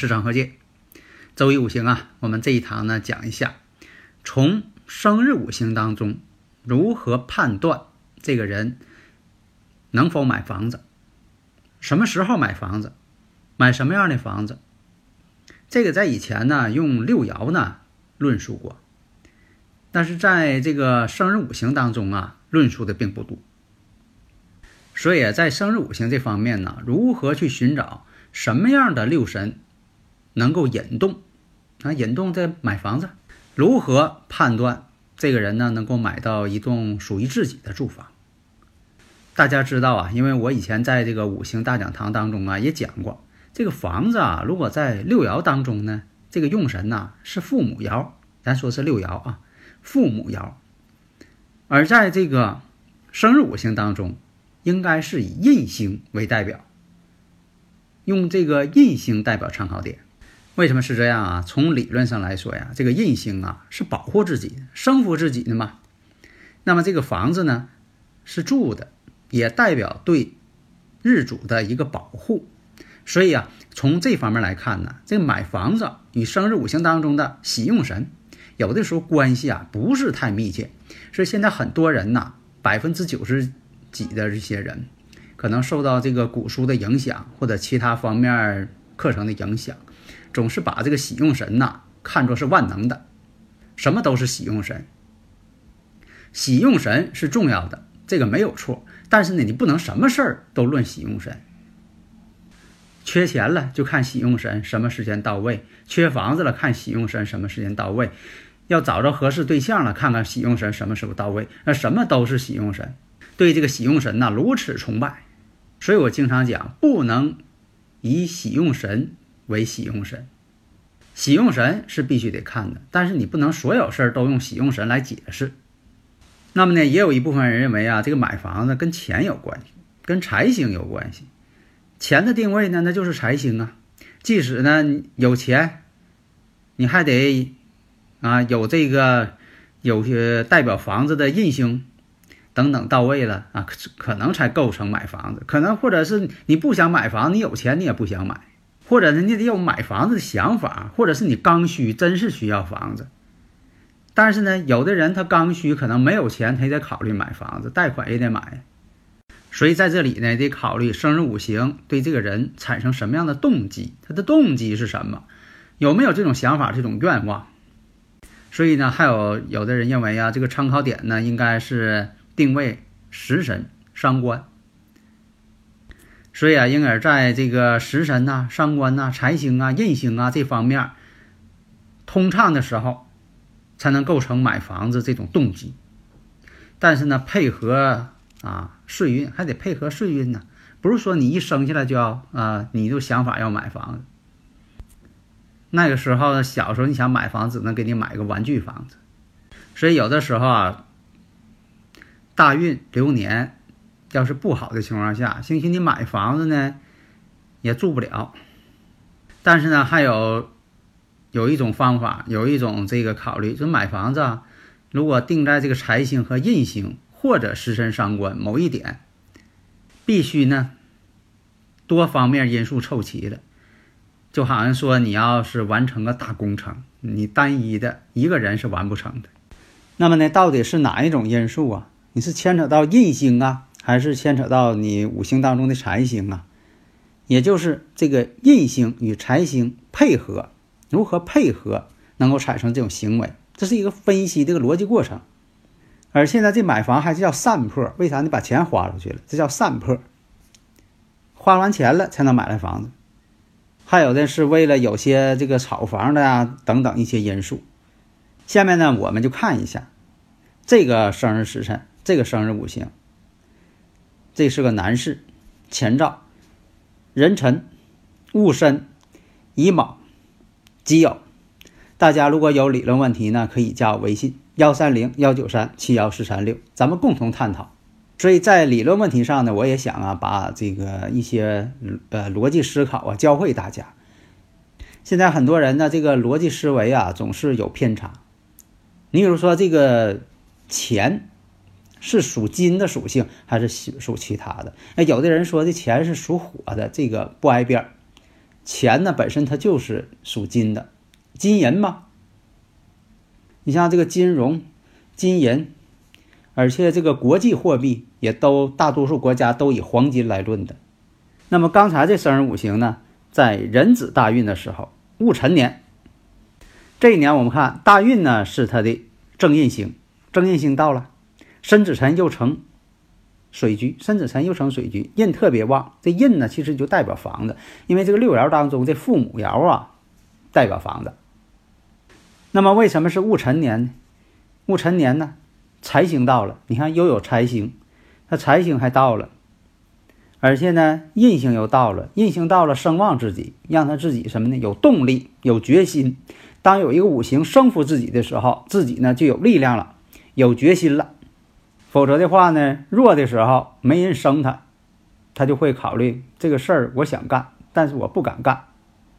是张和介。周易五行啊，我们这一堂呢讲一下，从生日五行当中如何判断这个人能否买房子，什么时候买房子，买什么样的房子。这个在以前呢用六爻呢论述过，但是在这个生日五行当中啊论述的并不多。所以在生日五行这方面呢，如何去寻找？什么样的六神能够引动啊？引动这买房子，如何判断这个人呢能够买到一栋属于自己的住房？大家知道啊，因为我以前在这个五行大讲堂当中啊也讲过，这个房子啊，如果在六爻当中呢，这个用神呐是父母爻，咱说是六爻啊，父母爻，而在这个生日五行当中，应该是以印星为代表。用这个印星代表参考点，为什么是这样啊？从理论上来说呀，这个印星啊是保护自己、生扶自己的嘛。那么这个房子呢是住的，也代表对日主的一个保护。所以啊，从这方面来看呢，这个买房子与生日五行当中的喜用神有的时候关系啊不是太密切。所以现在很多人呐，百分之九十几的这些人。可能受到这个古书的影响，或者其他方面课程的影响，总是把这个喜用神呐看作是万能的，什么都是喜用神。喜用神是重要的，这个没有错。但是呢，你不能什么事儿都论喜用神。缺钱了就看喜用神什么时间到位，缺房子了看喜用神什么时间到位，要找着合适对象了看看喜用神什么时候到位。那什么都是喜用神，对这个喜用神呐如此崇拜。所以我经常讲，不能以喜用神为喜用神，喜用神是必须得看的，但是你不能所有事儿都用喜用神来解释。那么呢，也有一部分人认为啊，这个买房子跟钱有关系，跟财星有关系。钱的定位呢，那就是财星啊。即使呢有钱，你还得啊有这个有些代表房子的印星。等等到位了啊，可可能才构成买房子，可能或者是你不想买房，你有钱你也不想买，或者呢你得有买房子的想法，或者是你刚需，真是需要房子。但是呢，有的人他刚需可能没有钱，他也得考虑买房子，贷款也得买。所以在这里呢，得考虑生日五行对这个人产生什么样的动机，他的动机是什么，有没有这种想法、这种愿望。所以呢，还有有的人认为啊，这个参考点呢应该是。定位食神伤官，所以啊，因而在这个食神呐、伤官呐、财星啊、印星啊这方面通畅的时候，才能构成买房子这种动机。但是呢，配合啊岁运还得配合岁运呢，不是说你一生下来就要啊，你就想法要买房子。那个时候小时候你想买房子，只能给你买个玩具房子。所以有的时候啊。大运流年，要是不好的情况下，兴许你买房子呢，也住不了。但是呢，还有有一种方法，有一种这个考虑，就买房子啊，如果定在这个财星和印星或者食神伤官某一点，必须呢多方面因素凑齐了。就好像说，你要是完成个大工程，你单一的一个人是完不成的。那么呢，到底是哪一种因素啊？你是牵扯到印星啊，还是牵扯到你五行当中的财星啊？也就是这个印星与财星配合，如何配合能够产生这种行为？这是一个分析这个逻辑过程。而现在这买房还是叫散破，为啥？你把钱花出去了，这叫散破。花完钱了才能买来房子。还有的是为了有些这个炒房的呀等等一些因素。下面呢，我们就看一下这个生日时辰，这个生日五行。这是个男士，前兆壬辰、戊申、乙卯、己酉。大家如果有理论问题呢，可以加我微信幺三零幺九三七幺四三六，咱们共同探讨。所以在理论问题上呢，我也想啊，把这个一些呃逻辑思考啊教会大家。现在很多人呢，这个逻辑思维啊总是有偏差。你比如说这个钱是属金的属性，还是属其他的？哎，有的人说这钱是属火的，这个不挨边。钱呢本身它就是属金的。金银嘛，你像这个金融、金银，而且这个国际货币也都大多数国家都以黄金来论的。那么刚才这生日五行呢，在壬子大运的时候，戊辰年，这一年我们看大运呢是它的正印星，正印星到了，申子辰又成水局，申子辰又成水局，印特别旺。这印呢其实就代表房子，因为这个六爻当中这父母爻啊代表房子。那么为什么是戊辰年呢？戊辰年呢，财星到了，你看又有财星，它财星还到了，而且呢印星又到了，印星到了声望自己，让他自己什么呢？有动力，有决心。当有一个五行生服自己的时候，自己呢就有力量了，有决心了。否则的话呢，弱的时候没人生他，他就会考虑这个事儿，我想干，但是我不敢干，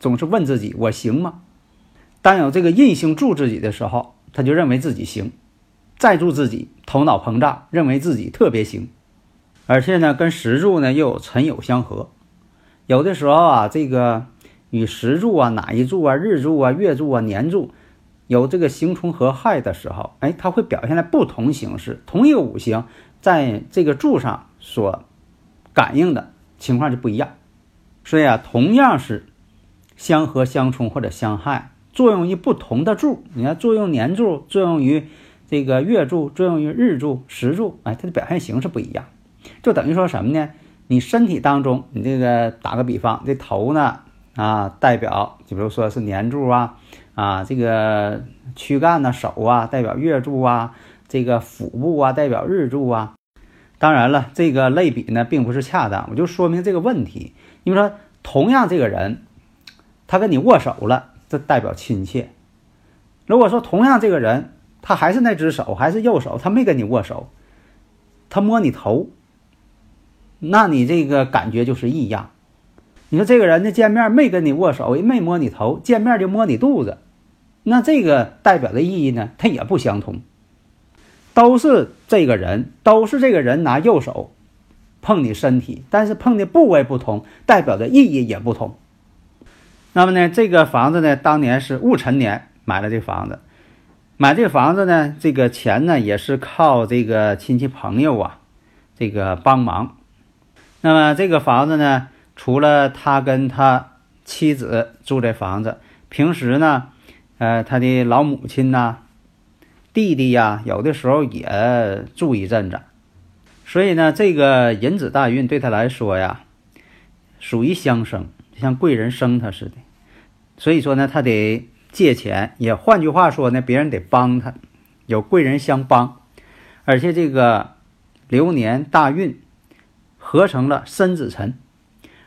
总是问自己，我行吗？当有这个印星助自己的时候，他就认为自己行；再助自己，头脑膨胀，认为自己特别行。而且呢，跟时柱呢又有辰酉相合。有的时候啊，这个与时柱啊、哪一柱啊、日柱啊、月柱啊、年柱有这个刑冲合害的时候，哎，它会表现在不同形式。同一个五行在这个柱上所感应的情况就不一样。所以啊，同样是相合、相冲或者相害。作用于不同的柱，你看作用年柱，作用于这个月柱，作用于日柱、时柱，哎，它的表现形式不一样，就等于说什么呢？你身体当中，你这个打个比方，这头呢啊，代表就比如说是年柱啊，啊，这个躯干呢，手啊，代表月柱啊，这个腹部啊，代表日柱啊。当然了，这个类比呢，并不是恰当，我就说明这个问题。你说，同样这个人，他跟你握手了。这代表亲切。如果说同样这个人，他还是那只手，还是右手，他没跟你握手，他摸你头，那你这个感觉就是异样。你说这个人呢，见面没跟你握手，没摸你头，见面就摸你肚子，那这个代表的意义呢，它也不相同。都是这个人，都是这个人拿右手碰你身体，但是碰的部位不同，代表的意义也不同。那么呢，这个房子呢，当年是戊辰年买了这房子，买这房子呢，这个钱呢也是靠这个亲戚朋友啊，这个帮忙。那么这个房子呢，除了他跟他妻子住这房子，平时呢，呃，他的老母亲呐、弟弟呀，有的时候也住一阵子。所以呢，这个银子大运对他来说呀，属于相生，像贵人生他似的。所以说呢，他得借钱，也换句话说呢，别人得帮他，有贵人相帮，而且这个流年大运合成了申子辰，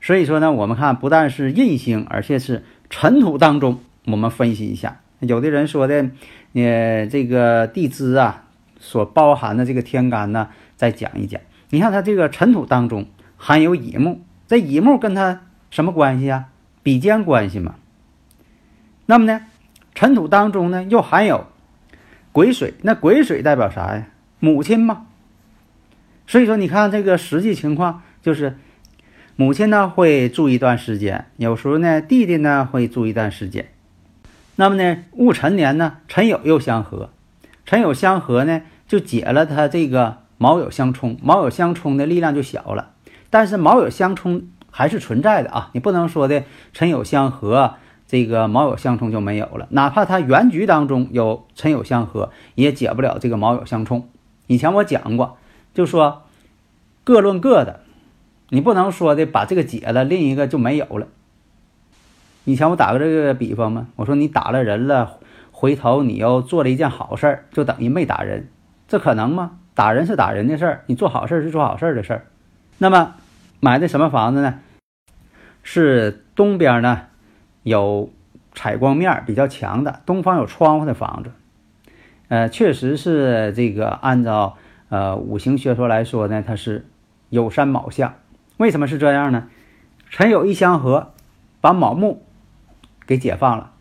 所以说呢，我们看不但是印星，而且是尘土当中，我们分析一下，有的人说的，呃，这个地支啊所包含的这个天干呢，再讲一讲。你看它这个尘土当中含有乙木，这乙木跟它什么关系啊？比肩关系嘛。那么呢，尘土当中呢又含有癸水，那癸水代表啥呀？母亲嘛。所以说，你看这个实际情况，就是母亲呢会住一段时间，有时候呢弟弟呢会住一段时间。那么呢，戊辰年呢，辰酉又相合，辰酉相合呢就解了他这个卯酉相冲，卯酉相冲的力量就小了。但是卯酉相冲还是存在的啊，你不能说的辰酉相合。这个卯酉相冲就没有了，哪怕它原局当中有辰酉相合，也解不了这个卯酉相冲。以前我讲过，就说各论各的，你不能说的把这个解了，另一个就没有了。以前我打个这个比方嘛，我说你打了人了，回头你又做了一件好事儿，就等于没打人，这可能吗？打人是打人的事儿，你做好事是做好事的事儿。那么买的什么房子呢？是东边呢有采光面比较强的，东方有窗户的房子。呃，确实是这个按照呃五行学说来说呢，它是有山卯相。为什么是这样呢？辰酉一相合，把卯木给解放了。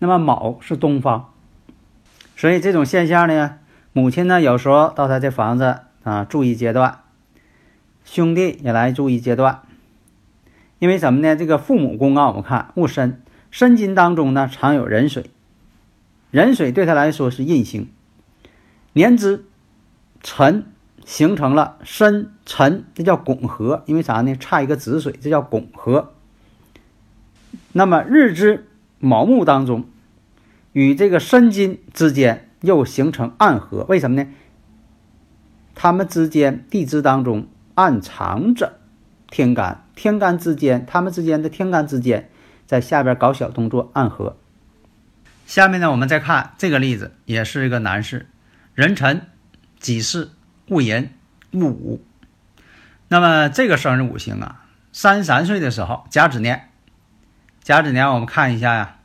那么卯是东方，所以这种现象呢，母亲呢有时候到他这房子啊住一阶段，兄弟也来住一阶段。因为什么呢？这个父母宫啊，我们看戊申，申金当中呢常有壬水，壬水对他来说是印星。年支辰形成了申辰，这叫拱合。因为啥呢？差一个子水，这叫拱合。那么日支卯木当中，与这个申金之间又形成暗合，为什么呢？他们之间地支当中暗藏着天干，天干之间，他们之间的天干之间，在下边搞小动作暗合。下面呢，我们再看这个例子，也是一个男士，壬辰、己巳、戊寅、戊午。那么这个生日五行啊，三十三岁的时候甲子年。甲子年，我们看一下呀，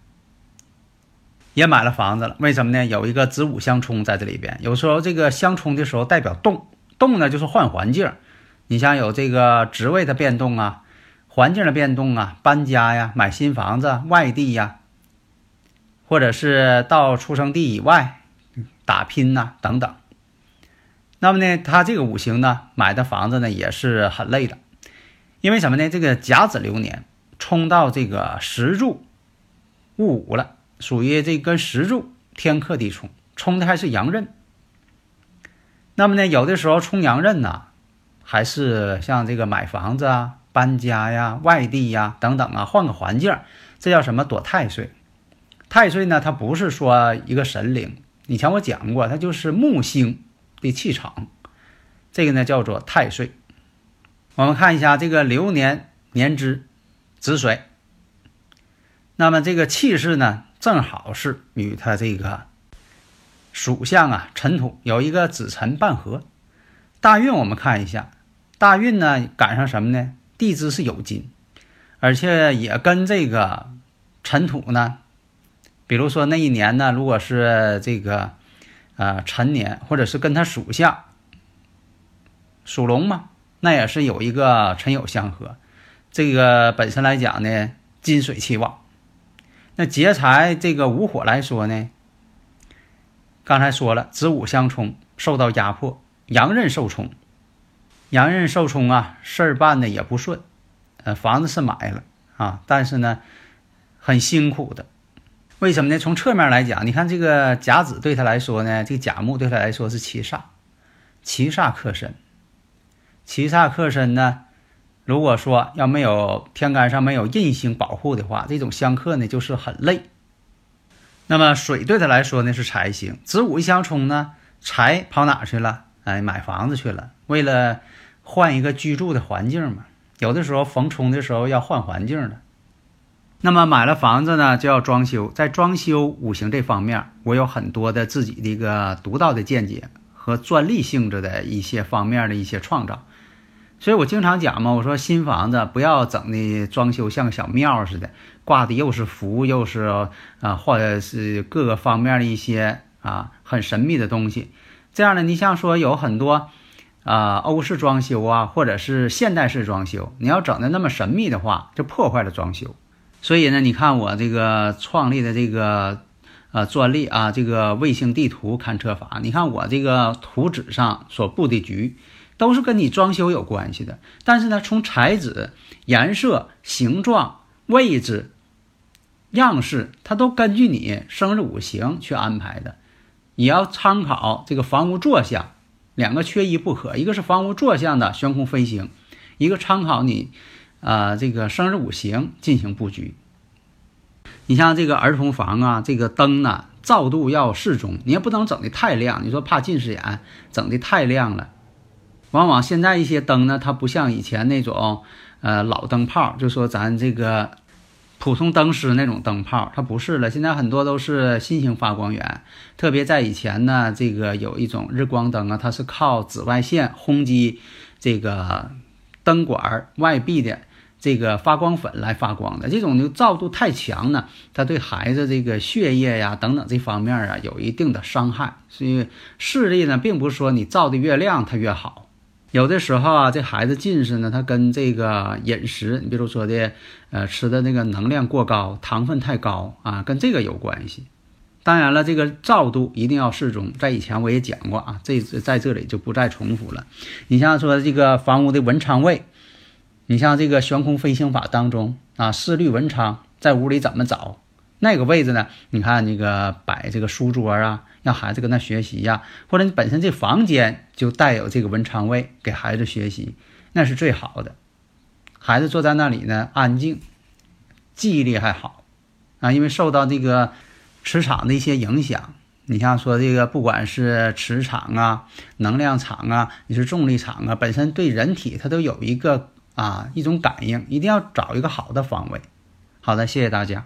也买了房子了。为什么呢？有一个子午相冲在这里边。有时候这个相冲的时候代表动，动呢就是换环境。你像有这个职位的变动啊，环境的变动啊，搬家呀，买新房子，外地呀，或者是到出生地以外打拼呐等等。那么呢，他这个五行呢，买的房子呢也是很累的，因为什么呢？这个甲子流年。冲到这个石柱戊午了，属于这跟石柱天克地冲，冲的还是阳刃。那么呢，有的时候冲阳刃呢，还是像这个买房子啊、搬家呀、外地呀等等啊，换个环境，这叫什么躲太岁？太岁呢，它不是说一个神灵，以前我讲过，它就是木星的气场，这个呢叫做太岁。我们看一下这个流年年支。子水，那么这个气势呢，正好是与他这个属相啊，尘土有一个子辰半合。大运我们看一下，大运呢赶上什么呢？地支是有金，而且也跟这个尘土呢，比如说那一年呢，如果是这个呃辰年，或者是跟他属相属龙嘛，那也是有一个辰酉相合。这个本身来讲呢，金水气旺。那劫财这个午火来说呢，刚才说了子午相冲，受到压迫，阳刃受冲，阳刃受冲啊，事儿办的也不顺。呃，房子是买了啊，但是呢，很辛苦的。为什么呢？从侧面来讲，你看这个甲子对他来说呢，这个甲木对他来说是七煞，七煞克身，七煞克身呢。如果说要没有天干上没有印星保护的话，这种相克呢就是很累。那么水对他来说呢是财星，子午一相冲呢，财跑哪去了？哎，买房子去了，为了换一个居住的环境嘛。有的时候逢冲的时候要换环境的。那么买了房子呢就要装修，在装修五行这方面，我有很多的自己的一个独到的见解和专利性质的一些方面的一些创造。所以我经常讲嘛，我说新房子不要整的装修像小庙似的，挂的又是符，又是啊，或者是各个方面的一些啊很神秘的东西。这样呢，你像说有很多啊欧式装修啊，或者是现代式装修，你要整的那么神秘的话，就破坏了装修。所以呢，你看我这个创立的这个呃专利啊，这个卫星地图勘测法，你看我这个图纸上所布的局。都是跟你装修有关系的，但是呢，从材质、颜色、形状、位置、样式，它都根据你生日五行去安排的。你要参考这个房屋坐向，两个缺一不可。一个是房屋坐向的悬空飞行，一个参考你，啊，这个生日五行进行布局。你像这个儿童房啊，这个灯呢，照度要适中，你也不能整的太亮，你说怕近视眼，整的太亮了。往往现在一些灯呢，它不像以前那种，呃，老灯泡，就说咱这个普通灯丝那种灯泡，它不是了。现在很多都是新型发光源，特别在以前呢，这个有一种日光灯啊，它是靠紫外线轰击这个灯管外壁的这个发光粉来发光的。这种就照度太强呢，它对孩子这个血液呀等等这方面啊有一定的伤害。所以视力呢，并不是说你照的越亮它越好。有的时候啊，这孩子近视呢，他跟这个饮食，你比如说的，呃，吃的那个能量过高，糖分太高啊，跟这个有关系。当然了，这个照度一定要适中，在以前我也讲过啊，这在这里就不再重复了。你像说这个房屋的文昌位，你像这个悬空飞行法当中啊，四律文昌在屋里怎么找？那个位置呢？你看那个摆这个书桌啊，让孩子跟那学习呀，或者你本身这房间就带有这个文昌位，给孩子学习，那是最好的。孩子坐在那里呢，安静，记忆力还好啊，因为受到这个磁场的一些影响。你像说这个，不管是磁场啊、能量场啊，你是重力场啊，本身对人体它都有一个啊一种感应，一定要找一个好的方位。好的，谢谢大家。